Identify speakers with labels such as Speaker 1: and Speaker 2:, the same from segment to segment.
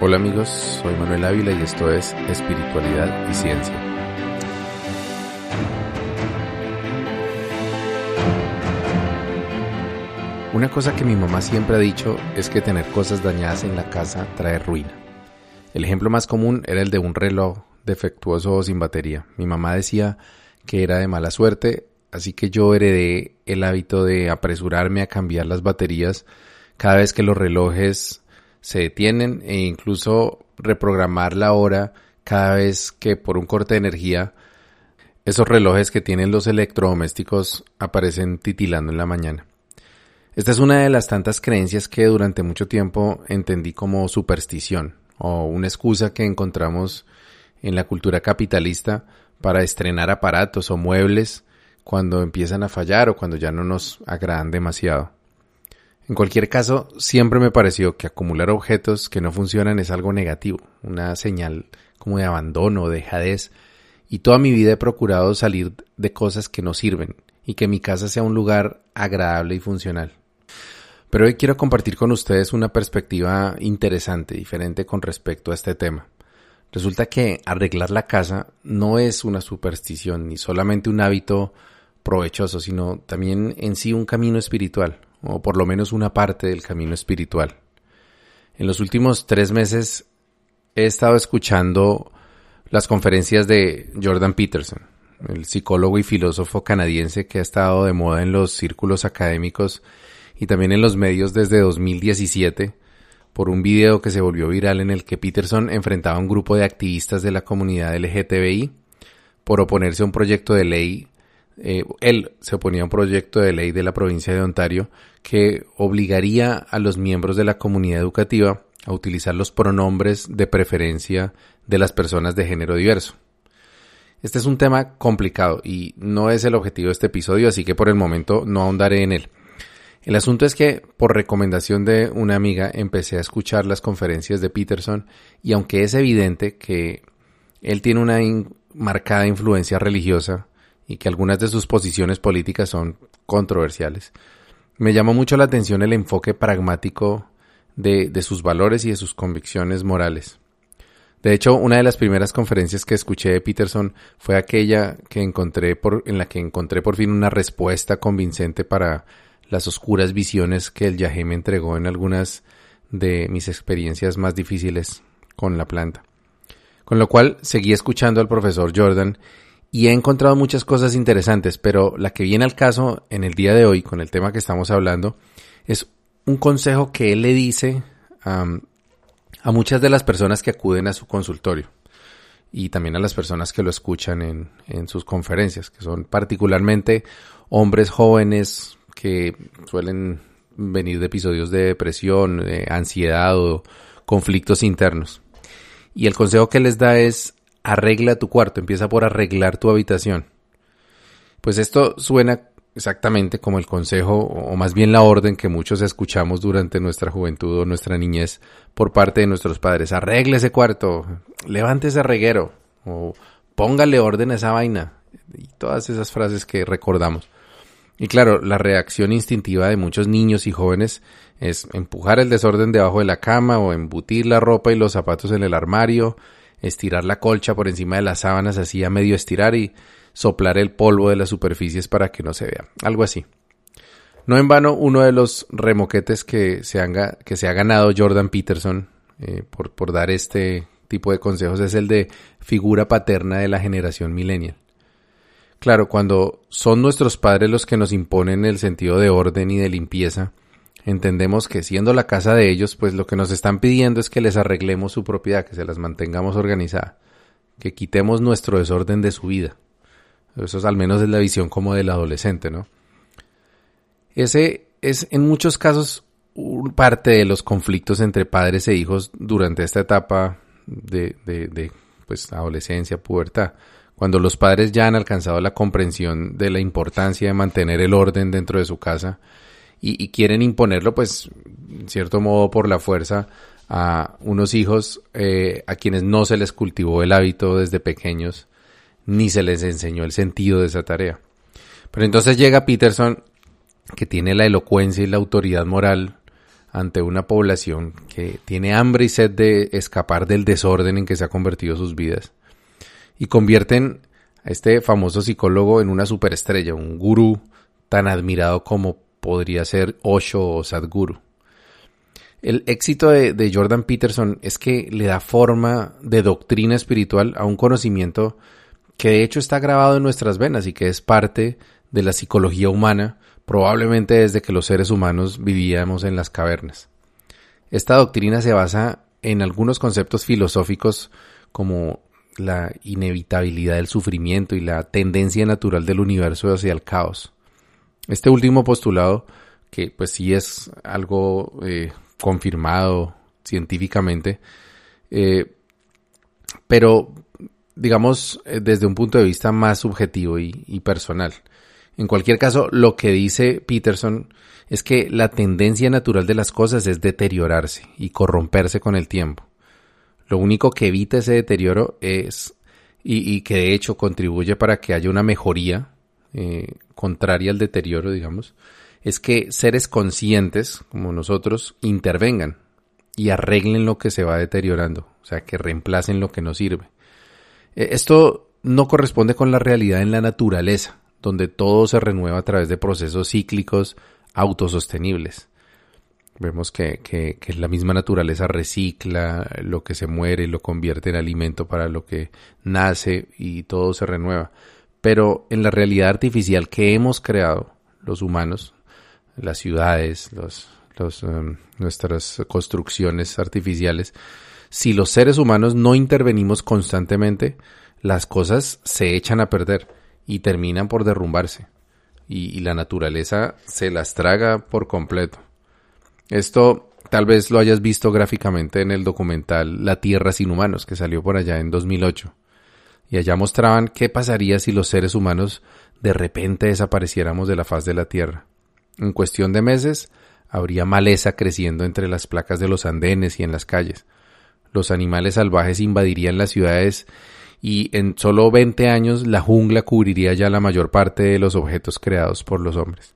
Speaker 1: Hola amigos, soy Manuel Ávila y esto es Espiritualidad y Ciencia. Una cosa que mi mamá siempre ha dicho es que tener cosas dañadas en la casa trae ruina. El ejemplo más común era el de un reloj defectuoso o sin batería. Mi mamá decía que era de mala suerte, así que yo heredé el hábito de apresurarme a cambiar las baterías cada vez que los relojes se detienen e incluso reprogramar la hora cada vez que por un corte de energía esos relojes que tienen los electrodomésticos aparecen titilando en la mañana. Esta es una de las tantas creencias que durante mucho tiempo entendí como superstición o una excusa que encontramos en la cultura capitalista para estrenar aparatos o muebles cuando empiezan a fallar o cuando ya no nos agradan demasiado. En cualquier caso, siempre me pareció que acumular objetos que no funcionan es algo negativo, una señal como de abandono o dejadez, y toda mi vida he procurado salir de cosas que no sirven y que mi casa sea un lugar agradable y funcional. Pero hoy quiero compartir con ustedes una perspectiva interesante, diferente con respecto a este tema. Resulta que arreglar la casa no es una superstición ni solamente un hábito provechoso, sino también en sí un camino espiritual, o por lo menos una parte del camino espiritual. En los últimos tres meses he estado escuchando las conferencias de Jordan Peterson, el psicólogo y filósofo canadiense que ha estado de moda en los círculos académicos y también en los medios desde 2017 por un video que se volvió viral en el que Peterson enfrentaba a un grupo de activistas de la comunidad LGTBI por oponerse a un proyecto de ley eh, él se oponía a un proyecto de ley de la provincia de Ontario que obligaría a los miembros de la comunidad educativa a utilizar los pronombres de preferencia de las personas de género diverso. Este es un tema complicado y no es el objetivo de este episodio, así que por el momento no ahondaré en él. El asunto es que, por recomendación de una amiga, empecé a escuchar las conferencias de Peterson y aunque es evidente que él tiene una marcada influencia religiosa, y que algunas de sus posiciones políticas son controversiales. Me llamó mucho la atención el enfoque pragmático de, de, sus valores y de sus convicciones morales. De hecho, una de las primeras conferencias que escuché de Peterson fue aquella que encontré por, en la que encontré por fin una respuesta convincente para las oscuras visiones que el Yahé me entregó en algunas de mis experiencias más difíciles con la planta. Con lo cual seguí escuchando al profesor Jordan y he encontrado muchas cosas interesantes, pero la que viene al caso en el día de hoy, con el tema que estamos hablando, es un consejo que él le dice a muchas de las personas que acuden a su consultorio y también a las personas que lo escuchan en, sus conferencias, que son particularmente hombres jóvenes que suelen venir de episodios de depresión, de ansiedad o conflictos internos. Y el consejo que les da es arregla tu cuarto, empieza por arreglar tu habitación. Pues esto suena exactamente como el consejo o más bien la orden que muchos escuchamos durante nuestra juventud o nuestra niñez por parte de nuestros padres. Arregle ese cuarto, levante ese reguero o póngale orden a esa vaina y todas esas frases que recordamos. Y claro, la reacción instintiva de muchos niños y jóvenes es empujar el desorden debajo de la cama o embutir la ropa y los zapatos en el armario, estirar la colcha por encima de las sábanas así a medio estirar y soplar el polvo de las superficies para que no se vea. Algo así. No en vano, uno de los remoquetes que se, que se ha ganado Jordan Peterson eh, por, por dar este tipo de consejos es el de figura paterna de la generación millennial. Claro, cuando son nuestros padres los que nos imponen el sentido de orden y de limpieza, entendemos que siendo la casa de ellos, pues lo que nos están pidiendo es que les arreglemos su propiedad, que se las mantengamos organizada, que quitemos nuestro desorden de su vida. Eso es al menos es la visión como del adolescente, ¿no? Ese es en muchos casos parte de los conflictos entre padres e hijos durante esta etapa de, de, pues, adolescencia, pubertad, cuando los padres ya han alcanzado la comprensión de la importancia de mantener el orden dentro de su casa y, quieren imponerlo, pues, en cierto modo, por la fuerza a unos hijos eh, a quienes no se les cultivó el hábito desde pequeños, ni se les enseñó el sentido de esa tarea. Pero entonces llega Peterson, que tiene la elocuencia y la autoridad moral ante una población que tiene hambre y sed de escapar del desorden en que se ha convertido sus vidas y convierten a este famoso psicólogo en una superestrella, un gurú tan admirado como podría ser Osho o Sadhguru. El éxito de, Jordan Peterson es que le da forma de doctrina espiritual a un conocimiento que de hecho está grabado en nuestras venas y que es parte de la psicología humana, probablemente desde que los seres humanos vivíamos en las cavernas. Esta doctrina se basa en algunos conceptos filosóficos como la inevitabilidad del sufrimiento y la tendencia natural del universo hacia el caos. Este último postulado, que pues sí es algo eh, confirmado científicamente, eh, pero digamos eh, desde un punto de vista más subjetivo y, y personal. En cualquier caso, lo que dice Peterson es que la tendencia natural de las cosas es deteriorarse y corromperse con el tiempo. Lo único que evita ese deterioro es, y, que de hecho contribuye para que haya una mejoría eh, contraria al deterioro, digamos, es que seres conscientes como nosotros intervengan y arreglen lo que se va deteriorando, o sea, que reemplacen lo que no sirve. Eh, esto no corresponde con la realidad en la naturaleza, donde todo se renueva a través de procesos cíclicos autosostenibles. Vemos que, que, la misma naturaleza recicla lo que se muere lo convierte en alimento para lo que nace y todo se renueva. Pero en la realidad artificial que hemos creado los humanos, las ciudades, um, nuestras construcciones artificiales, si los seres humanos no intervenimos constantemente, las cosas se echan a perder y terminan por derrumbarse. y la naturaleza se las traga por completo. Esto tal vez lo hayas visto gráficamente en el documental La Tierra sin humanos, que salió por allá en 2008. Y allá mostraban qué pasaría si los seres humanos de repente desapareciéramos de la faz de la Tierra. En cuestión de meses, habría maleza creciendo entre las placas de los andenes y en las calles. Los animales salvajes invadirían las ciudades y en solo 20 años la jungla cubriría ya la mayor parte de los objetos creados por los hombres.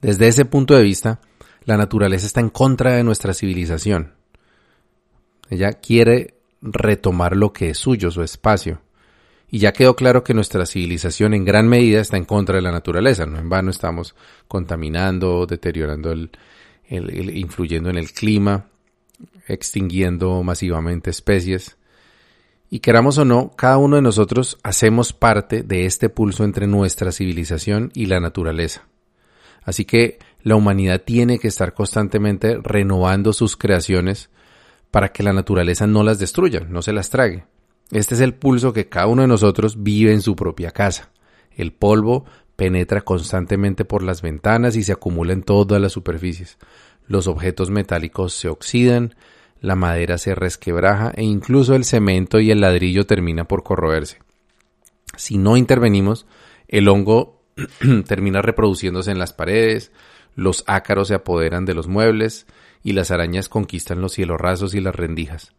Speaker 1: Desde ese punto de vista, la naturaleza está en contra de nuestra civilización. Ella quiere retomar lo que es suyo, su espacio. Y ya quedó claro que nuestra civilización en gran medida está en contra de la naturaleza. No en vano estamos contaminando, deteriorando el, influyendo en el clima, extinguiendo masivamente especies. Y queramos o no, cada uno de nosotros hacemos parte de este pulso entre nuestra civilización y la naturaleza. Así que la humanidad tiene que estar constantemente renovando sus creaciones para que la naturaleza no las destruya, no se las trague. Este es el pulso que cada uno de nosotros vive en su propia casa. El polvo penetra constantemente por las ventanas y se acumula en todas las superficies. Los objetos metálicos se oxidan, la madera se resquebraja e incluso el cemento y el ladrillo termina por corroerse. Si no intervenimos, el hongo termina reproduciéndose en las paredes, los ácaros se apoderan de los muebles y las arañas conquistan los cielos rasos y las rendijas.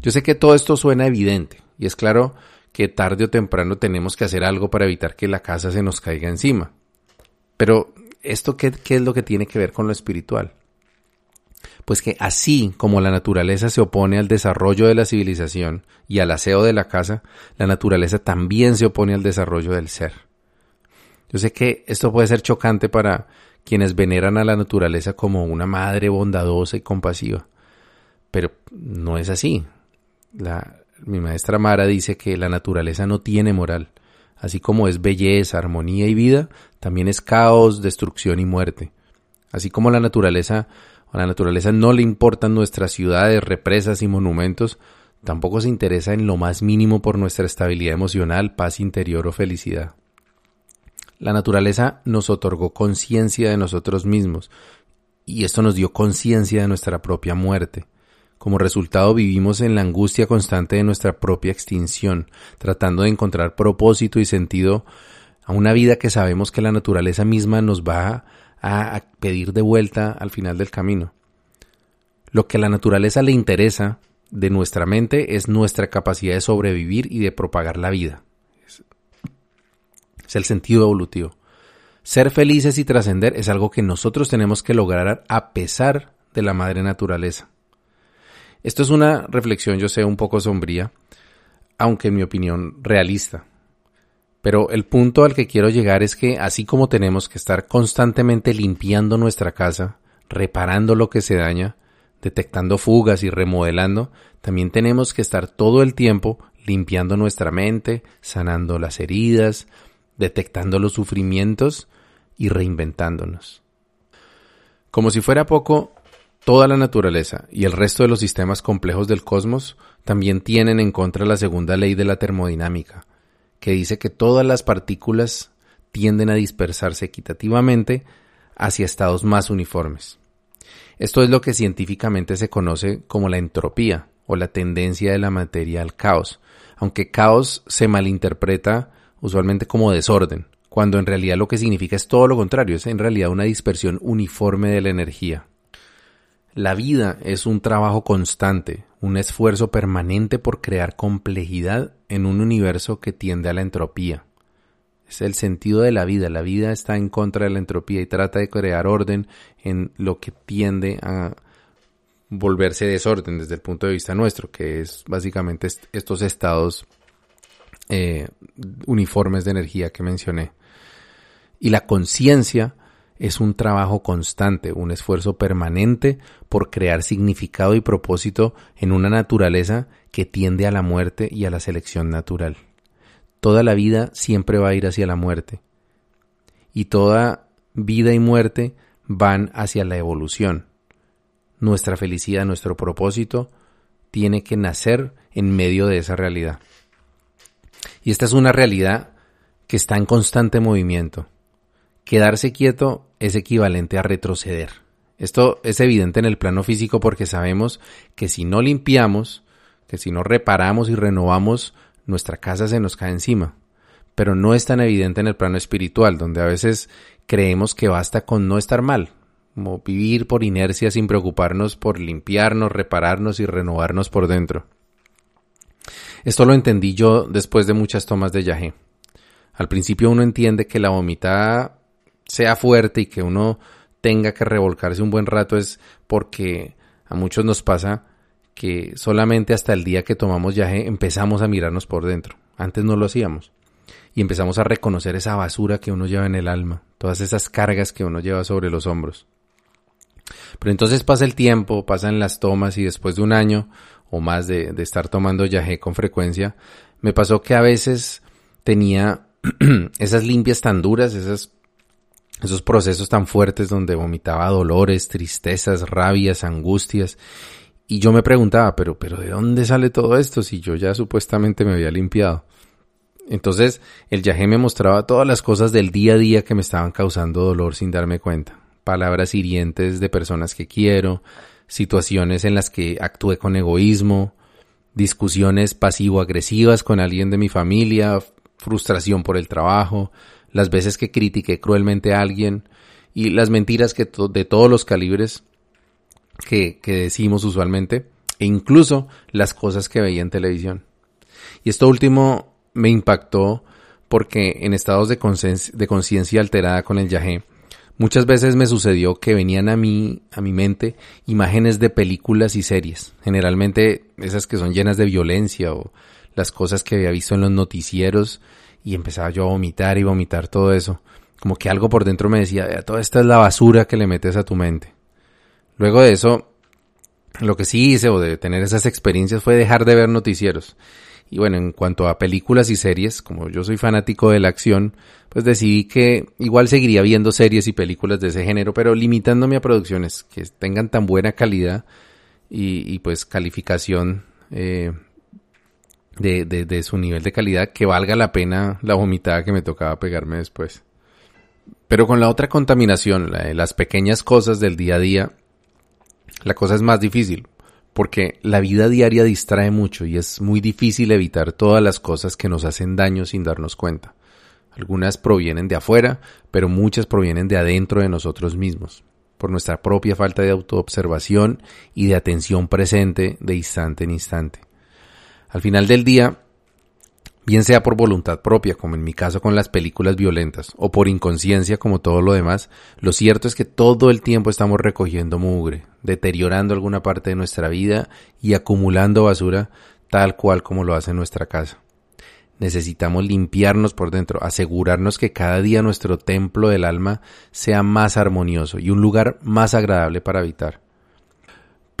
Speaker 1: Yo sé que todo esto suena evidente y es claro que tarde o temprano tenemos que hacer algo para evitar que la casa se nos caiga encima. Pero, ¿esto qué, qué es lo que tiene que ver con lo espiritual? Pues que así como la naturaleza se opone al desarrollo de la civilización y al aseo de la casa, la naturaleza también se opone al desarrollo del ser. Yo sé que esto puede ser chocante para quienes veneran a la naturaleza como una madre bondadosa y compasiva. Pero no es así. La, mi maestra Mara dice que la naturaleza no tiene moral. Así como es belleza, armonía y vida, también es caos, destrucción y muerte. Así como la naturaleza, a la naturaleza no le importan nuestras ciudades, represas y monumentos, tampoco se interesa en lo más mínimo por nuestra estabilidad emocional, paz interior o felicidad. La naturaleza nos otorgó conciencia de nosotros mismos y esto nos dio conciencia de nuestra propia muerte. Como resultado vivimos en la angustia constante de nuestra propia extinción, tratando de encontrar propósito y sentido a una vida que sabemos que la naturaleza misma nos va a, pedir de vuelta al final del camino. Lo que a la naturaleza le interesa de nuestra mente es nuestra capacidad de sobrevivir y de propagar la vida es el sentido evolutivo. Ser felices y trascender es algo que nosotros tenemos que lograr a pesar de la madre naturaleza. Esto es una reflexión, yo sé, un poco sombría, aunque en mi opinión realista. Pero el punto al que quiero llegar es que así como tenemos que estar constantemente limpiando nuestra casa, reparando lo que se daña, detectando fugas y remodelando, también tenemos que estar todo el tiempo limpiando nuestra mente, sanando las heridas, detectando los sufrimientos y reinventándonos. Como si fuera poco, toda la naturaleza y el resto de los sistemas complejos del cosmos también tienen en contra la segunda ley de la termodinámica, que dice que todas las partículas tienden a dispersarse equitativamente hacia estados más uniformes. Esto es lo que científicamente se conoce como la entropía o la tendencia de la materia al caos, aunque caos se malinterpreta usualmente como desorden, cuando en realidad lo que significa es todo lo contrario, es en realidad una dispersión uniforme de la energía. La vida es un trabajo constante, un esfuerzo permanente por crear complejidad en un universo que tiende a la entropía. Es el sentido de la vida. La vida está en contra de la entropía y trata de crear orden en lo que tiende a volverse desorden desde el punto de vista nuestro, que es básicamente estos estados eh, uniformes de energía que mencioné. Y la conciencia es un trabajo constante, un esfuerzo permanente por crear significado y propósito en una naturaleza que tiende a la muerte y a la selección natural. Toda la vida siempre va a ir hacia la muerte. Y toda vida y muerte van hacia la evolución. Nuestra felicidad, nuestro propósito, tiene que nacer en medio de esa realidad. Y esta es una realidad que está en constante movimiento. Quedarse quieto es equivalente a retroceder. Esto es evidente en el plano físico porque sabemos que si no limpiamos, que si no reparamos y renovamos nuestra casa se nos cae encima. Pero no es tan evidente en el plano espiritual, donde a veces creemos que basta con no estar mal, como vivir por inercia sin preocuparnos por limpiarnos, repararnos y renovarnos por dentro. Esto lo entendí yo después de muchas tomas de yagé. Al principio uno entiende que la vomitada sea fuerte y que uno tenga que revolcarse un buen rato es porque a muchos nos pasa que solamente hasta el día que tomamos viaje empezamos a mirarnos por dentro. Antes no lo hacíamos. Y empezamos a reconocer esa basura que uno lleva en el alma, todas esas cargas que uno lleva sobre los hombros. Pero entonces pasa el tiempo, pasan las tomas y después de un año o más de, estar tomando yagé con frecuencia, me pasó que a veces tenía esas limpias tan duras, esas, esos procesos tan fuertes donde vomitaba dolores, tristezas, rabias, angustias y yo me preguntaba, pero, pero ¿de dónde sale todo esto si yo ya supuestamente me había limpiado? Entonces el yagé me mostraba todas las cosas del día a día que me estaban causando dolor sin darme cuenta. Palabras hirientes de personas que quiero, situaciones en las que actué con egoísmo, discusiones pasivo-agresivas con alguien de mi familia, frustración por el trabajo, las veces que critiqué cruelmente a alguien y las mentiras que de todos los calibres que, decimos usualmente e incluso las cosas que veía en televisión. Y esto último me impactó porque en estados de conciencia alterada con el yagé, muchas veces me sucedió que venían a mí, a mi mente, imágenes de películas y series, generalmente esas que son llenas de violencia o las cosas que había visto en los noticieros y empezaba yo a vomitar y vomitar todo eso. Como que algo por dentro me decía, toda esta es la basura que le metes a tu mente. Luego de eso, lo que sí hice o de tener esas experiencias fue dejar de ver noticieros. Y bueno, en cuanto a películas y series, como yo soy fanático de la acción, pues decidí que igual seguiría viendo series y películas de ese género, pero limitándome a producciones que tengan tan buena calidad y, pues calificación eh, de, de, su nivel de calidad que valga la pena la vomitada que me tocaba pegarme después. Pero con la otra contaminación, las pequeñas cosas del día a día, la cosa es más difícil, porque la vida diaria distrae mucho y es muy difícil evitar todas las cosas que nos hacen daño sin darnos cuenta. Algunas provienen de afuera, pero muchas provienen de adentro de nosotros mismos, por nuestra propia falta de autoobservación y de atención presente de instante en instante. Al final del día, bien sea por voluntad propia, como en mi caso con las películas violentas, o por inconsciencia, como todo lo demás, lo cierto es que todo el tiempo estamos recogiendo mugre, deteriorando alguna parte de nuestra vida y acumulando basura tal cual como lo hace nuestra casa. Necesitamos limpiarnos por dentro, asegurarnos que cada día nuestro templo del alma sea más armonioso y un lugar más agradable para habitar.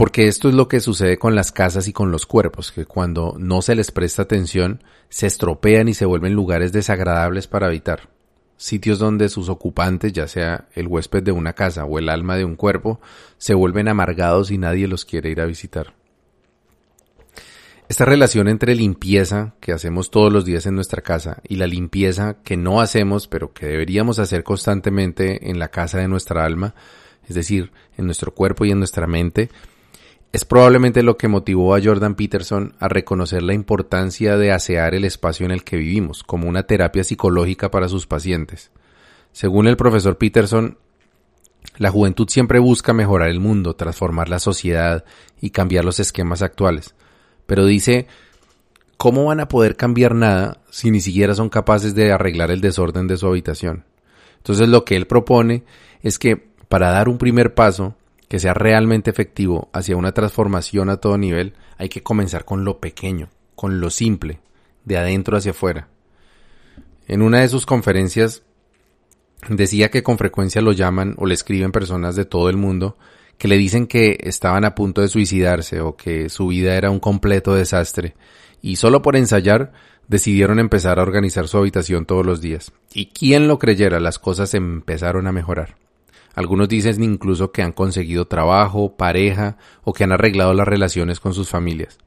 Speaker 1: Porque esto es lo que sucede con las casas y con los cuerpos, que cuando no se les presta atención, se estropean y se vuelven lugares desagradables para habitar. Sitios donde sus ocupantes, ya sea el huésped de una casa o el alma de un cuerpo, se vuelven amargados y nadie los quiere ir a visitar. Esta relación entre limpieza que hacemos todos los días en nuestra casa y la limpieza que no hacemos pero que deberíamos hacer constantemente en la casa de nuestra alma, es decir, en nuestro cuerpo y en nuestra mente, es probablemente lo que motivó a Jordan Peterson a reconocer la importancia de asear el espacio en el que vivimos como una terapia psicológica para sus pacientes. Según el profesor Peterson, la juventud siempre busca mejorar el mundo, transformar la sociedad y cambiar los esquemas actuales. Pero dice, ¿cómo van a poder cambiar nada si ni siquiera son capaces de arreglar el desorden de su habitación? Entonces lo que él propone es que para dar un primer paso que sea realmente efectivo hacia una transformación a todo nivel, hay que comenzar con lo pequeño, con lo simple, de adentro hacia afuera. En una de sus conferencias decía que con frecuencia lo llaman o le escriben personas de todo el mundo que le dicen que estaban a punto de suicidarse o que su vida era un completo desastre y solo por ensayar decidieron empezar a organizar su habitación todos los días. Y quien lo creyera, las cosas empezaron a mejorar. Algunos dicen incluso que han conseguido trabajo, pareja o que han arreglado las relaciones con sus familias.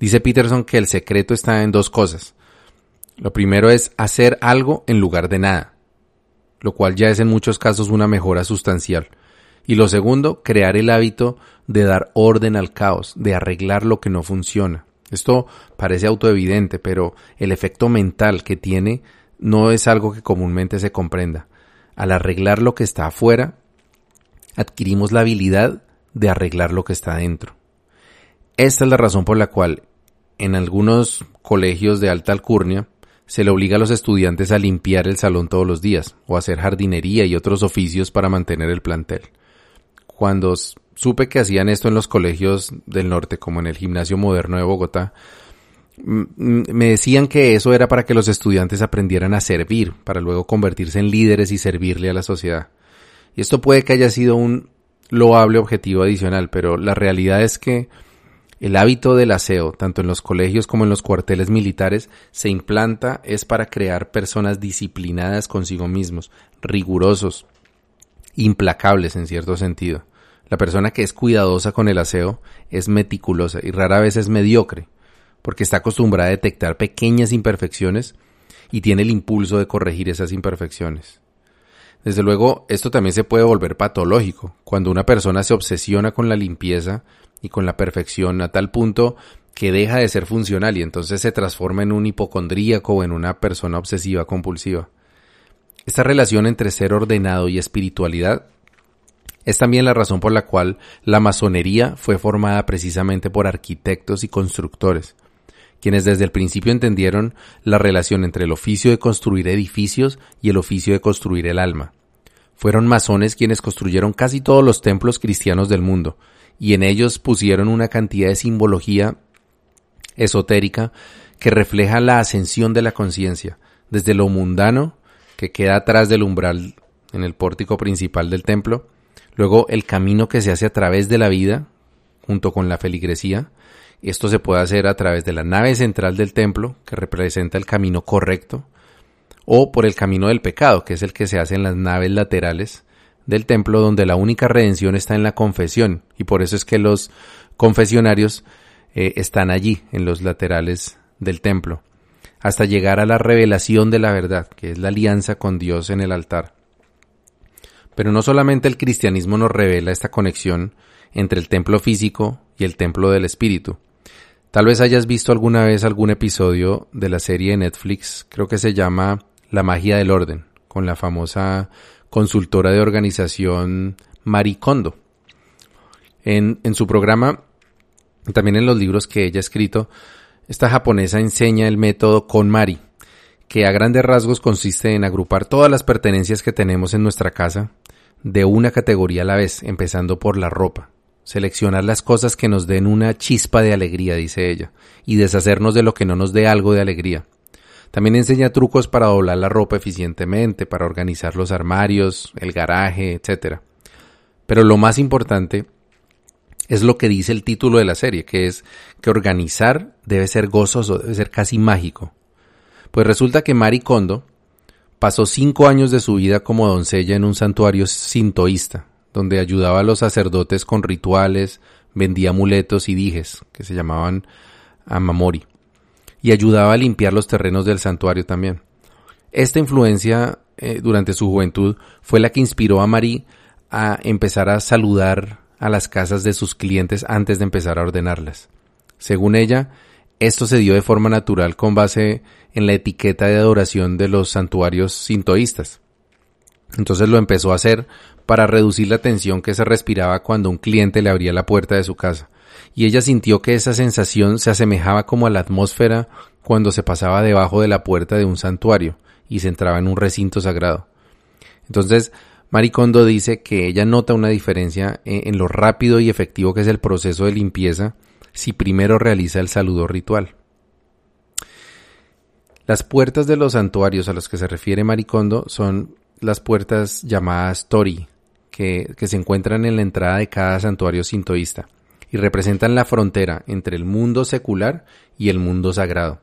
Speaker 1: Dice Peterson que el secreto está en dos cosas. Lo primero es hacer algo en lugar de nada, lo cual ya es en muchos casos una mejora sustancial. Y lo segundo, crear el hábito de dar orden al caos, de arreglar lo que no funciona. Esto parece autoevidente, pero el efecto mental que tiene no es algo que comúnmente se comprenda al arreglar lo que está afuera, adquirimos la habilidad de arreglar lo que está dentro. Esta es la razón por la cual en algunos colegios de alta alcurnia se le obliga a los estudiantes a limpiar el salón todos los días o a hacer jardinería y otros oficios para mantener el plantel. Cuando supe que hacían esto en los colegios del norte, como en el Gimnasio Moderno de Bogotá, me decían que eso era para que los estudiantes aprendieran a servir, para luego convertirse en líderes y servirle a la sociedad. Y esto puede que haya sido un loable objetivo adicional, pero la realidad es que el hábito del aseo, tanto en los colegios como en los cuarteles militares, se implanta es para crear personas disciplinadas consigo mismos, rigurosos, implacables en cierto sentido. La persona que es cuidadosa con el aseo es meticulosa y rara vez es mediocre porque está acostumbrada a detectar pequeñas imperfecciones y tiene el impulso de corregir esas imperfecciones. Desde luego, esto también se puede volver patológico, cuando una persona se obsesiona con la limpieza y con la perfección a tal punto que deja de ser funcional y entonces se transforma en un hipocondríaco o en una persona obsesiva compulsiva. Esta relación entre ser ordenado y espiritualidad es también la razón por la cual la masonería fue formada precisamente por arquitectos y constructores, quienes desde el principio entendieron la relación entre el oficio de construir edificios y el oficio de construir el alma. Fueron masones quienes construyeron casi todos los templos cristianos del mundo, y en ellos pusieron una cantidad de simbología esotérica que refleja la ascensión de la conciencia, desde lo mundano, que queda atrás del umbral en el pórtico principal del templo, luego el camino que se hace a través de la vida, junto con la feligresía, esto se puede hacer a través de la nave central del templo, que representa el camino correcto, o por el camino del pecado, que es el que se hace en las naves laterales del templo, donde la única redención está en la confesión, y por eso es que los confesionarios eh, están allí, en los laterales del templo, hasta llegar a la revelación de la verdad, que es la alianza con Dios en el altar. Pero no solamente el cristianismo nos revela esta conexión entre el templo físico y el templo del espíritu, Tal vez hayas visto alguna vez algún episodio de la serie de Netflix, creo que se llama La magia del orden, con la famosa consultora de organización Marie Kondo. En, en su programa, también en los libros que ella ha escrito, esta japonesa enseña el método KonMari, que a grandes rasgos consiste en agrupar todas las pertenencias que tenemos en nuestra casa de una categoría a la vez, empezando por la ropa. Seleccionar las cosas que nos den una chispa de alegría, dice ella, y deshacernos de lo que no nos dé algo de alegría. También enseña trucos para doblar la ropa eficientemente, para organizar los armarios, el garaje, etc. Pero lo más importante es lo que dice el título de la serie, que es que organizar debe ser gozoso, debe ser casi mágico. Pues resulta que Mari Kondo pasó cinco años de su vida como doncella en un santuario sintoísta, donde ayudaba a los sacerdotes con rituales, vendía amuletos y dijes, que se llamaban amamori, y ayudaba a limpiar los terrenos del santuario también. Esta influencia eh, durante su juventud fue la que inspiró a Mari a empezar a saludar a las casas de sus clientes antes de empezar a ordenarlas. Según ella, esto se dio de forma natural con base en la etiqueta de adoración de los santuarios sintoístas. Entonces lo empezó a hacer para reducir la tensión que se respiraba cuando un cliente le abría la puerta de su casa. Y ella sintió que esa sensación se asemejaba como a la atmósfera cuando se pasaba debajo de la puerta de un santuario y se entraba en un recinto sagrado. Entonces, Maricondo dice que ella nota una diferencia en lo rápido y efectivo que es el proceso de limpieza si primero realiza el saludo ritual. Las puertas de los santuarios a los que se refiere Maricondo son las puertas llamadas Tori, que, que, se encuentran en la entrada de cada santuario sintoísta y representan la frontera entre el mundo secular y el mundo sagrado.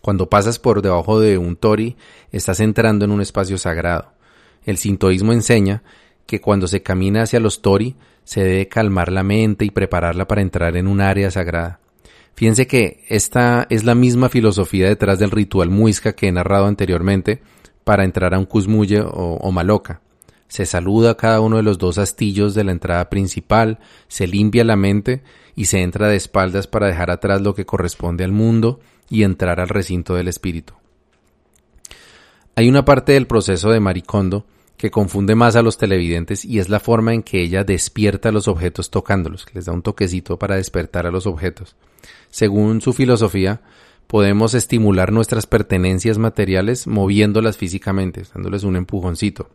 Speaker 1: Cuando pasas por debajo de un Tori, estás entrando en un espacio sagrado. El sintoísmo enseña que cuando se camina hacia los tori se debe calmar la mente y prepararla para entrar en un área sagrada. Fíjense que esta es la misma filosofía detrás del ritual muisca que he narrado anteriormente para entrar a un cusmuye o, maloca. Se saluda a cada uno de los dos astillos de la entrada principal, se limpia la mente y se entra de espaldas para dejar atrás lo que corresponde al mundo y entrar al recinto del espíritu. Hay una parte del proceso de Maricondo que confunde más a los televidentes y es la forma en que ella despierta los objetos tocándolos, que les da un toquecito para despertar a los objetos. Según su filosofía, podemos estimular nuestras pertenencias materiales moviéndolas físicamente, dándoles un empujoncito,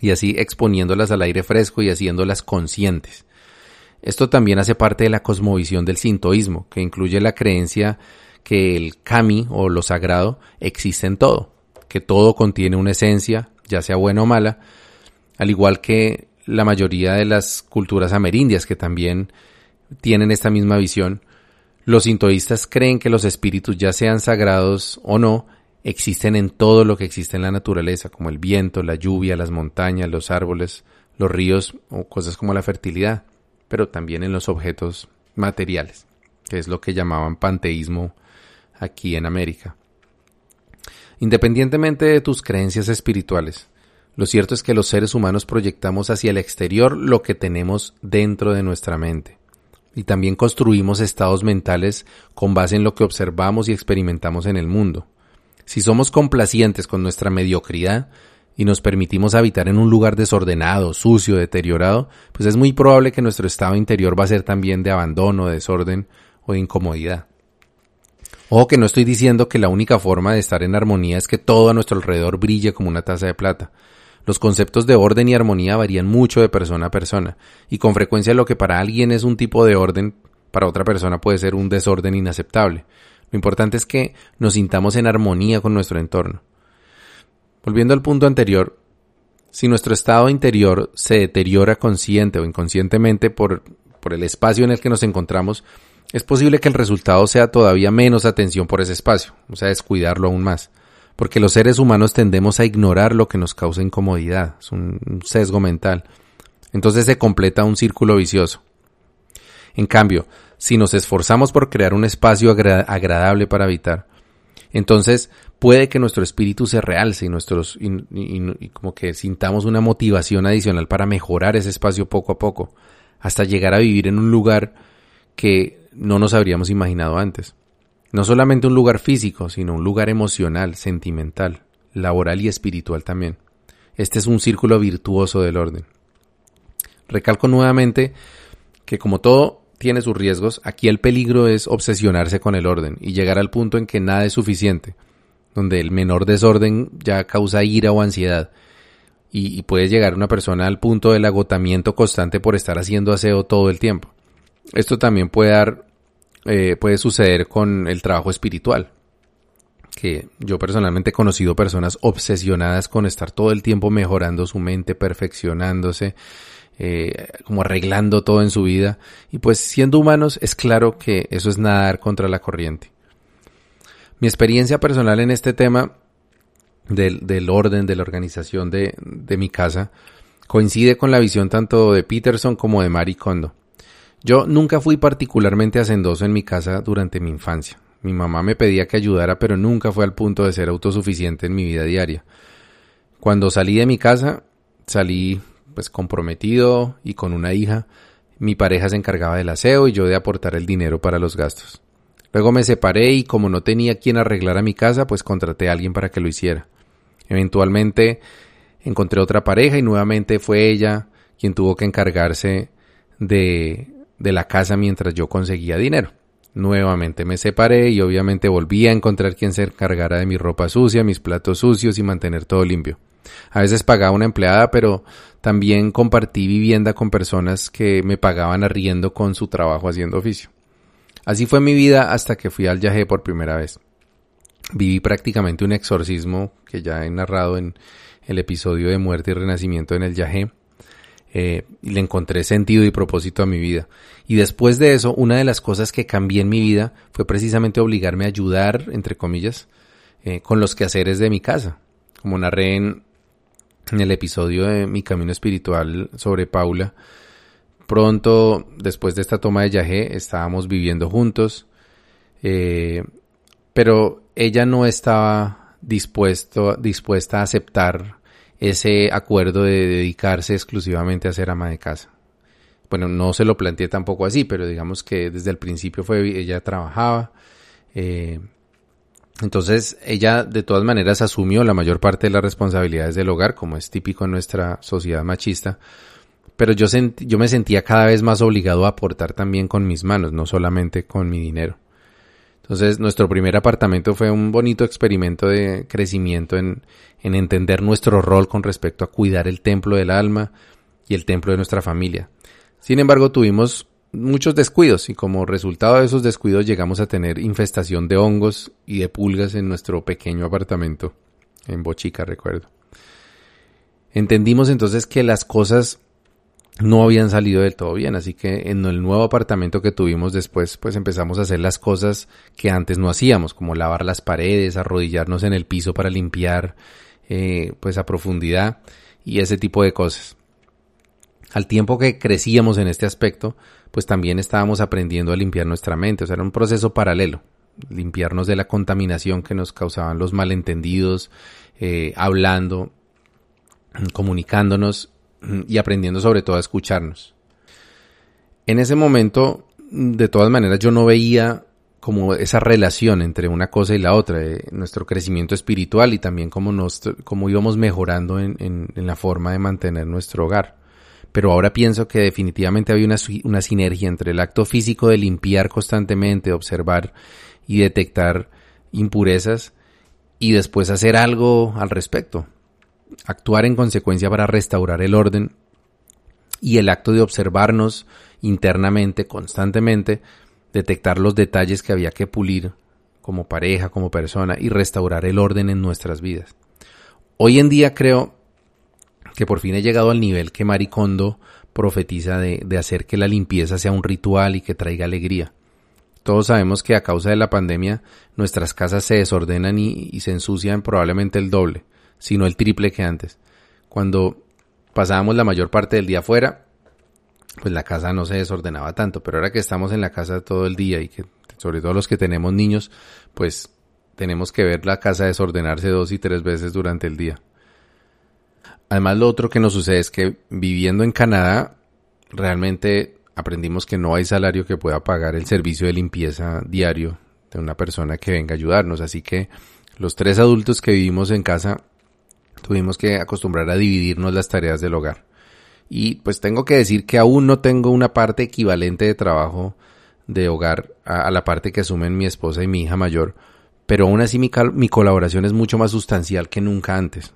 Speaker 1: y así exponiéndolas al aire fresco y haciéndolas conscientes. Esto también hace parte de la cosmovisión del sintoísmo, que incluye la creencia que el kami o lo sagrado existe en todo, que todo contiene una esencia, ya sea buena o mala, al igual que la mayoría de las culturas amerindias que también tienen esta misma visión, los sintoístas creen que los espíritus, ya sean sagrados o no, existen en todo lo que existe en la naturaleza, como el viento, la lluvia, las montañas, los árboles, los ríos o cosas como la fertilidad, pero también en los objetos materiales, que es lo que llamaban panteísmo aquí en América. Independientemente de tus creencias espirituales, lo cierto es que los seres humanos proyectamos hacia el exterior lo que tenemos dentro de nuestra mente. Y también construimos estados mentales con base en lo que observamos y experimentamos en el mundo. Si somos complacientes con nuestra mediocridad y nos permitimos habitar en un lugar desordenado, sucio, deteriorado, pues es muy probable que nuestro estado interior va a ser también de abandono, desorden o de incomodidad. Ojo que no estoy diciendo que la única forma de estar en armonía es que todo a nuestro alrededor brille como una taza de plata. Los conceptos de orden y armonía varían mucho de persona a persona, y con frecuencia lo que para alguien es un tipo de orden, para otra persona puede ser un desorden inaceptable. Lo importante es que nos sintamos en armonía con nuestro entorno. Volviendo al punto anterior, si nuestro estado interior se deteriora consciente o inconscientemente por, por el espacio en el que nos encontramos, es posible que el resultado sea todavía menos atención por ese espacio, o sea, descuidarlo aún más, porque los seres humanos tendemos a ignorar lo que nos causa incomodidad, es un sesgo mental. Entonces se completa un círculo vicioso. En cambio, si nos esforzamos por crear un espacio agradable para habitar, entonces puede que nuestro espíritu se realce y, nuestros, y como que sintamos una motivación adicional para mejorar ese espacio poco a poco, hasta llegar a vivir en un lugar que no nos habríamos imaginado antes. No solamente un lugar físico, sino un lugar emocional, sentimental, laboral y espiritual también. Este es un círculo virtuoso del orden. Recalco nuevamente que como todo tiene sus riesgos, aquí el peligro es obsesionarse con el orden y llegar al punto en que nada es suficiente, donde el menor desorden ya causa ira o ansiedad y, puede llegar una persona al punto del agotamiento constante por estar haciendo aseo todo el tiempo. Esto también puede dar, eh, puede suceder con el trabajo espiritual, que yo personalmente he conocido personas obsesionadas con estar todo el tiempo mejorando su mente, perfeccionándose, eh, como arreglando todo en su vida. Y pues siendo humanos es claro que eso es nadar contra la corriente. Mi experiencia personal en este tema del, orden, de la organización de, de, mi casa, coincide con la visión tanto de Peterson como de Marie Kondo. Yo nunca fui particularmente hacendoso en mi casa durante mi infancia. Mi mamá me pedía que ayudara, pero nunca fue al punto de ser autosuficiente en mi vida diaria. Cuando salí de mi casa, salí pues comprometido y con una hija. Mi pareja se encargaba del aseo y yo de aportar el dinero para los gastos. Luego me separé y como no tenía quien arreglara mi casa, pues contraté a alguien para que lo hiciera. Eventualmente encontré otra pareja y nuevamente fue ella quien tuvo que encargarse de, de la casa mientras yo conseguía dinero. Nuevamente me separé y obviamente volví a encontrar quien se encargara de mi ropa sucia, mis platos sucios y mantener todo limpio. A veces pagaba una empleada, pero también compartí vivienda con personas que me pagaban arriendo con su trabajo haciendo oficio. Así fue mi vida hasta que fui al Yajé por primera vez. Viví prácticamente un exorcismo que ya he narrado en el episodio de muerte y renacimiento en el Yajé. Eh, y le encontré sentido y propósito a mi vida. Y después de eso, una de las cosas que cambié en mi vida fue precisamente obligarme a ayudar, entre comillas, eh, con los quehaceres de mi casa. Como narré en, en el episodio de Mi Camino Espiritual sobre Paula, pronto después de esta toma de Yahé estábamos viviendo juntos, eh, pero ella no estaba dispuesto, dispuesta a aceptar ese acuerdo de dedicarse exclusivamente a ser ama de casa. Bueno, no se lo planteé tampoco así, pero digamos que desde el principio fue ella trabajaba, eh, entonces ella de todas maneras asumió la mayor parte de las responsabilidades del hogar, como es típico en nuestra sociedad machista, pero yo, yo me sentía cada vez más obligado a aportar también con mis manos, no solamente con mi dinero. Entonces nuestro primer apartamento fue un bonito experimento de crecimiento en, en entender nuestro rol con respecto a cuidar el templo del alma y el templo de nuestra familia. Sin embargo, tuvimos muchos descuidos y como resultado de esos descuidos llegamos a tener infestación de hongos y de pulgas en nuestro pequeño apartamento en Bochica, recuerdo. Entendimos entonces que las cosas no habían salido del todo bien, así que en el nuevo apartamento que tuvimos después, pues empezamos a hacer las cosas que antes no hacíamos, como lavar las paredes, arrodillarnos en el piso para limpiar, eh, pues a profundidad y ese tipo de cosas. Al tiempo que crecíamos en este aspecto, pues también estábamos aprendiendo a limpiar nuestra mente, o sea, era un proceso paralelo, limpiarnos de la contaminación que nos causaban los malentendidos, eh, hablando, comunicándonos y aprendiendo sobre todo a escucharnos. En ese momento, de todas maneras, yo no veía como esa relación entre una cosa y la otra, nuestro crecimiento espiritual y también cómo, nos, cómo íbamos mejorando en, en la forma de mantener nuestro hogar pero ahora pienso que definitivamente había una, una sinergia entre el acto físico de limpiar constantemente, observar y detectar impurezas y después hacer algo al respecto, actuar en consecuencia para restaurar el orden y el acto de observarnos internamente, constantemente, detectar los detalles que había que pulir como pareja, como persona y restaurar el orden en nuestras vidas. Hoy en día creo que por fin he llegado al nivel que Maricondo profetiza de, hacer que la limpieza sea un ritual y que traiga alegría. Todos sabemos que a causa de la pandemia nuestras casas se desordenan y, y, se ensucian probablemente el doble, sino el triple que antes. Cuando pasábamos la mayor parte del día afuera, pues la casa no se desordenaba tanto, pero ahora que estamos en la casa todo el día y que sobre todo los que tenemos niños, pues tenemos que ver la casa desordenarse dos y tres veces durante el día. Además, lo otro que nos sucede es que viviendo en Canadá, realmente aprendimos que no hay salario que pueda pagar el servicio de limpieza diario de una persona que venga a ayudarnos. Así que los tres adultos que vivimos en casa tuvimos que acostumbrar a dividirnos las tareas del hogar. Y pues tengo que decir que aún no tengo una parte equivalente de trabajo de hogar a, la parte que asumen mi esposa y mi hija mayor, pero aún así mi, mi colaboración es mucho más sustancial que nunca antes.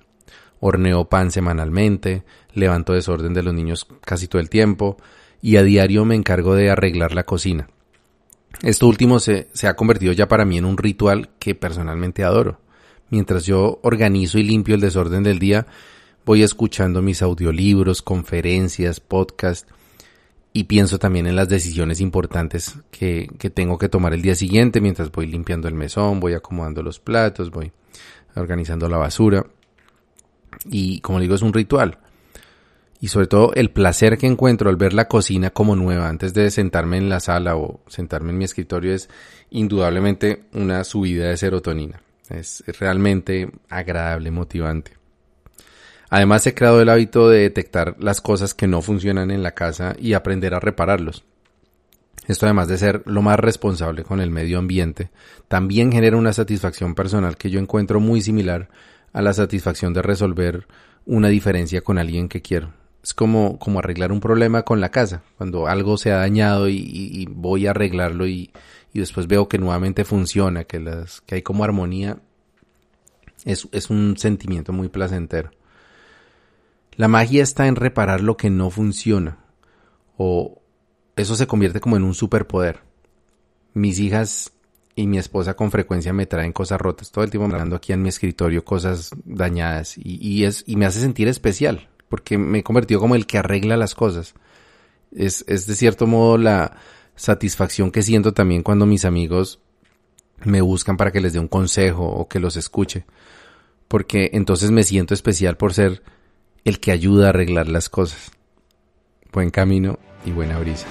Speaker 1: Horneo pan semanalmente, levanto desorden de los niños casi todo el tiempo y a diario me encargo de arreglar la cocina. Esto último se, se ha convertido ya para mí en un ritual que personalmente adoro. Mientras yo organizo y limpio el desorden del día, voy escuchando mis audiolibros, conferencias, podcasts y pienso también en las decisiones importantes que, que, tengo que tomar el día siguiente mientras voy limpiando el mesón, voy acomodando los platos, voy organizando la basura. Y como digo, es un ritual. Y sobre todo el placer que encuentro al ver la cocina como nueva antes de sentarme en la sala o sentarme en mi escritorio es indudablemente una subida de serotonina. Es realmente agradable, motivante. Además he creado el hábito de detectar las cosas que no funcionan en la casa y aprender a repararlos. Esto además de ser lo más responsable con el medio ambiente, también genera una satisfacción personal que yo encuentro muy similar a la satisfacción de resolver una diferencia con alguien que quiero. Es como, como arreglar un problema con la casa, cuando algo se ha dañado y, voy a arreglarlo y, y, después veo que nuevamente funciona, que, las, que hay como armonía, es, es un sentimiento muy placentero. La magia está en reparar lo que no funciona. O eso se convierte como en un superpoder. Mis hijas y mi esposa con frecuencia me traen cosas rotas. Todo el tiempo mirando aquí en mi escritorio cosas dañadas. Y, es, y me hace sentir especial. Porque me he convertido como el que arregla las cosas. Es, es de cierto modo la satisfacción que siento también cuando mis amigos me buscan para que les dé un consejo o que los escuche. Porque entonces me siento especial por ser el que ayuda a arreglar las cosas. Buen camino y buena brisa.